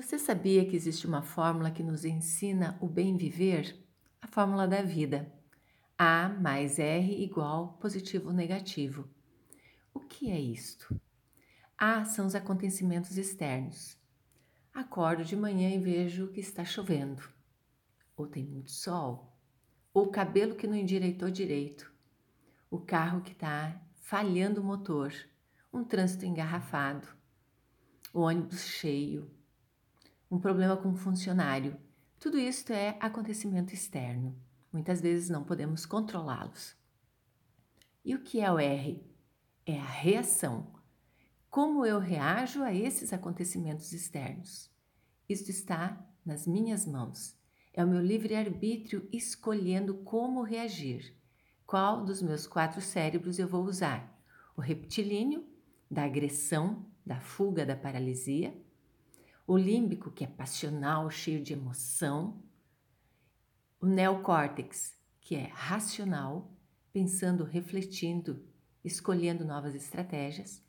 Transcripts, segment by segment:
Você sabia que existe uma fórmula que nos ensina o bem viver? A fórmula da vida. A mais R igual positivo negativo. O que é isto? A são os acontecimentos externos. Acordo de manhã e vejo que está chovendo, ou tem muito sol, ou o cabelo que não endireitou direito, o carro que está falhando o motor, um trânsito engarrafado, o ônibus cheio, um problema com um funcionário. Tudo isso é acontecimento externo. Muitas vezes não podemos controlá-los. E o que é o R? É a reação. Como eu reajo a esses acontecimentos externos? Isto está nas minhas mãos. É o meu livre-arbítrio escolhendo como reagir. Qual dos meus quatro cérebros eu vou usar? O reptilíneo, da agressão, da fuga, da paralisia, o límbico, que é passional, cheio de emoção, o neocórtex, que é racional, pensando, refletindo, escolhendo novas estratégias,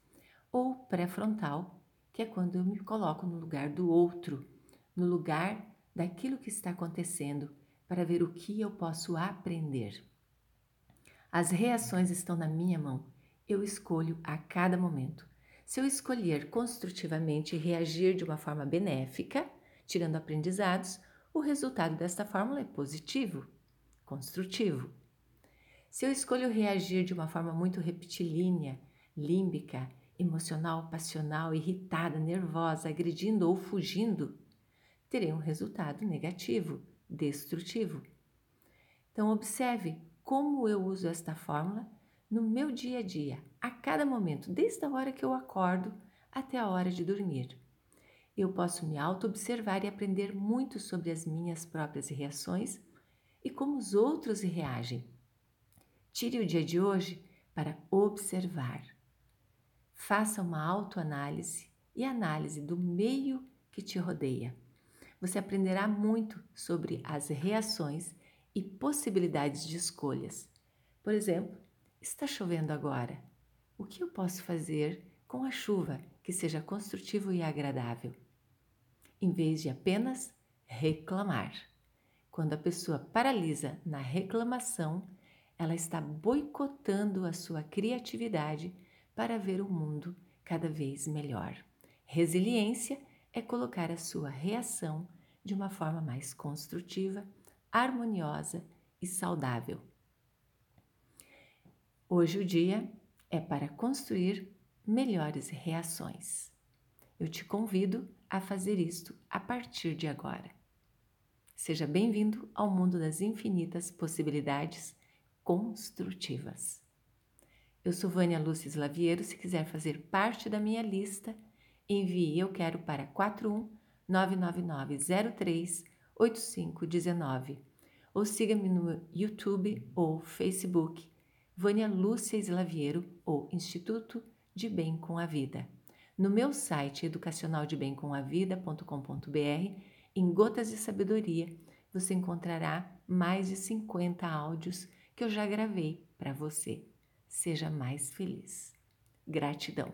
ou pré-frontal, que é quando eu me coloco no lugar do outro, no lugar daquilo que está acontecendo, para ver o que eu posso aprender. As reações estão na minha mão, eu escolho a cada momento. Se eu escolher construtivamente reagir de uma forma benéfica, tirando aprendizados, o resultado desta fórmula é positivo, construtivo. Se eu escolho reagir de uma forma muito reptilínea, límbica, emocional, passional, irritada, nervosa, agredindo ou fugindo, terei um resultado negativo, destrutivo. Então, observe como eu uso esta fórmula no meu dia a dia, a cada momento, desde a hora que eu acordo até a hora de dormir. Eu posso me auto-observar e aprender muito sobre as minhas próprias reações e como os outros reagem. Tire o dia de hoje para observar. Faça uma autoanálise e análise do meio que te rodeia. Você aprenderá muito sobre as reações e possibilidades de escolhas. Por exemplo, Está chovendo agora. O que eu posso fazer com a chuva que seja construtivo e agradável? Em vez de apenas reclamar. Quando a pessoa paralisa na reclamação, ela está boicotando a sua criatividade para ver o mundo cada vez melhor. Resiliência é colocar a sua reação de uma forma mais construtiva, harmoniosa e saudável. Hoje o dia é para construir melhores reações. Eu te convido a fazer isto a partir de agora. Seja bem-vindo ao mundo das infinitas possibilidades construtivas. Eu sou Vânia Lúcia Slaviero. Se quiser fazer parte da minha lista, envie eu quero para 41 99903 8519 ou siga-me no YouTube ou Facebook Vânia Lúcia Slaviero ou Instituto de Bem com a Vida. No meu site educacionaldebemcomavida.com.br, em Gotas de Sabedoria, você encontrará mais de 50 áudios que eu já gravei para você. Seja mais feliz. Gratidão.